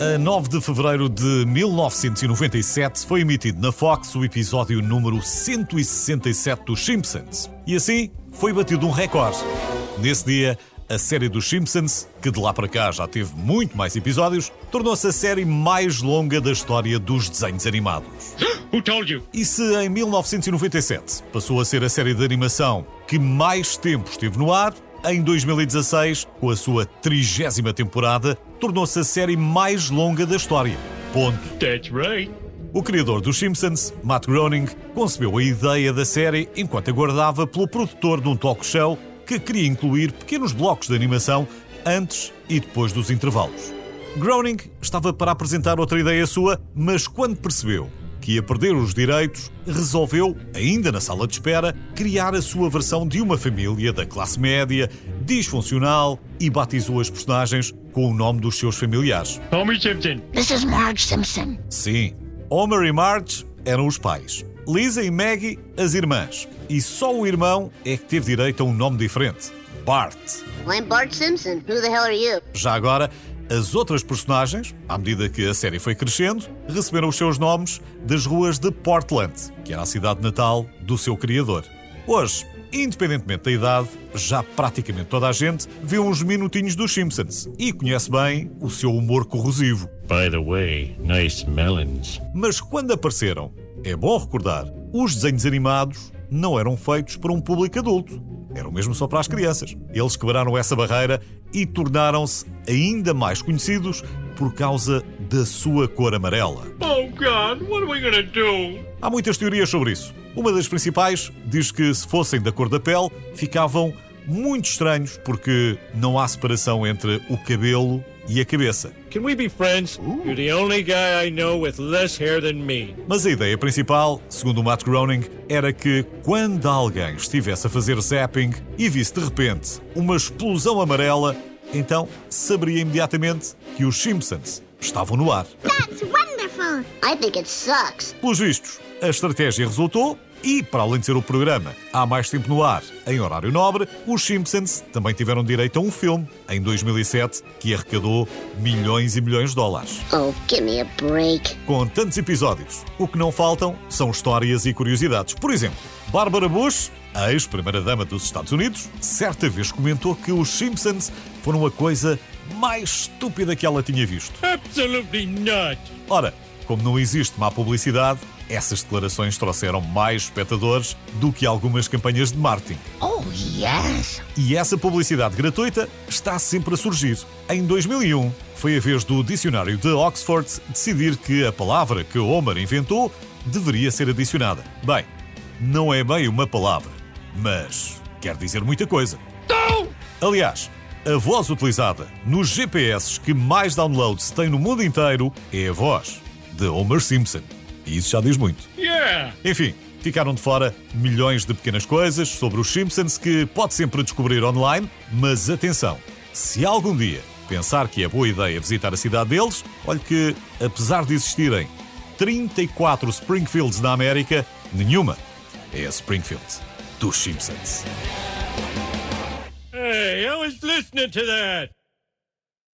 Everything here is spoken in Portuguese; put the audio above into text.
A 9 de fevereiro de 1997 foi emitido na Fox o episódio número 167 dos Simpsons. E assim foi batido um recorde. Nesse dia, a série dos Simpsons, que de lá para cá já teve muito mais episódios, tornou-se a série mais longa da história dos desenhos animados. Who told you? E se em 1997 passou a ser a série de animação que mais tempo esteve no ar, em 2016, com a sua trigésima temporada, tornou-se a série mais longa da história. Ponto. That's right. O criador dos Simpsons, Matt Groening, concebeu a ideia da série enquanto aguardava pelo produtor de um talk show que queria incluir pequenos blocos de animação antes e depois dos intervalos. Groening estava para apresentar outra ideia sua, mas quando percebeu que ia perder os direitos, resolveu, ainda na sala de espera, criar a sua versão de uma família da classe média, disfuncional e batizou as personagens com o nome dos seus familiares. Homer Simpson. This is Marge Simpson. Sim, Homer e Marge eram os pais, Lisa e Maggie as irmãs, e só o irmão é que teve direito a um nome diferente: Bart. I'm Bart Simpson. Who the hell are you? Já agora, as outras personagens, à medida que a série foi crescendo, receberam os seus nomes das ruas de Portland, que era a cidade natal do seu criador. Hoje, independentemente da idade, já praticamente toda a gente vê uns minutinhos dos Simpsons e conhece bem o seu humor corrosivo. By the way, nice melons. Mas quando apareceram, é bom recordar, os desenhos animados não eram feitos para um público adulto. Eram mesmo só para as crianças. Eles quebraram essa barreira e tornaram-se ainda mais conhecidos por causa da sua cor amarela. Oh God, what are we gonna do? Há muitas teorias sobre isso. Uma das principais diz que se fossem da cor da pele, ficavam muito estranhos porque não há separação entre o cabelo e a cabeça. Can we be friends? You're the only guy I know with less hair than me. Mas a ideia principal, segundo o Matt Groening, era que quando alguém estivesse a fazer zapping e visse de repente uma explosão amarela, então saberia imediatamente que os Simpsons estavam no ar. That's wonderful. I think it sucks. Pelos vistos, a estratégia resultou e, para além de ser o programa há mais tempo no ar, em horário nobre, os Simpsons também tiveram direito a um filme, em 2007, que arrecadou milhões e milhões de dólares. Oh, give me a break. Com tantos episódios, o que não faltam são histórias e curiosidades. Por exemplo, Barbara Bush, a ex-primeira-dama dos Estados Unidos, certa vez comentou que os Simpsons foram a coisa mais estúpida que ela tinha visto. Absolutely not. Ora, como não existe má publicidade, essas declarações trouxeram mais espectadores do que algumas campanhas de marketing. Oh, yes. E essa publicidade gratuita está sempre a surgir. Em 2001, foi a vez do dicionário de Oxford decidir que a palavra que Homer inventou deveria ser adicionada. Bem, não é bem uma palavra, mas quer dizer muita coisa. Aliás, a voz utilizada nos GPS que mais downloads tem no mundo inteiro é a voz de Homer Simpson. E isso já diz muito. Yeah. Enfim, ficaram de fora milhões de pequenas coisas sobre os Simpsons que pode sempre descobrir online, mas atenção, se algum dia pensar que é boa ideia visitar a cidade deles, olhe que, apesar de existirem 34 Springfields na América, nenhuma é a Springfield dos Simpsons. Hey, I was listening to that.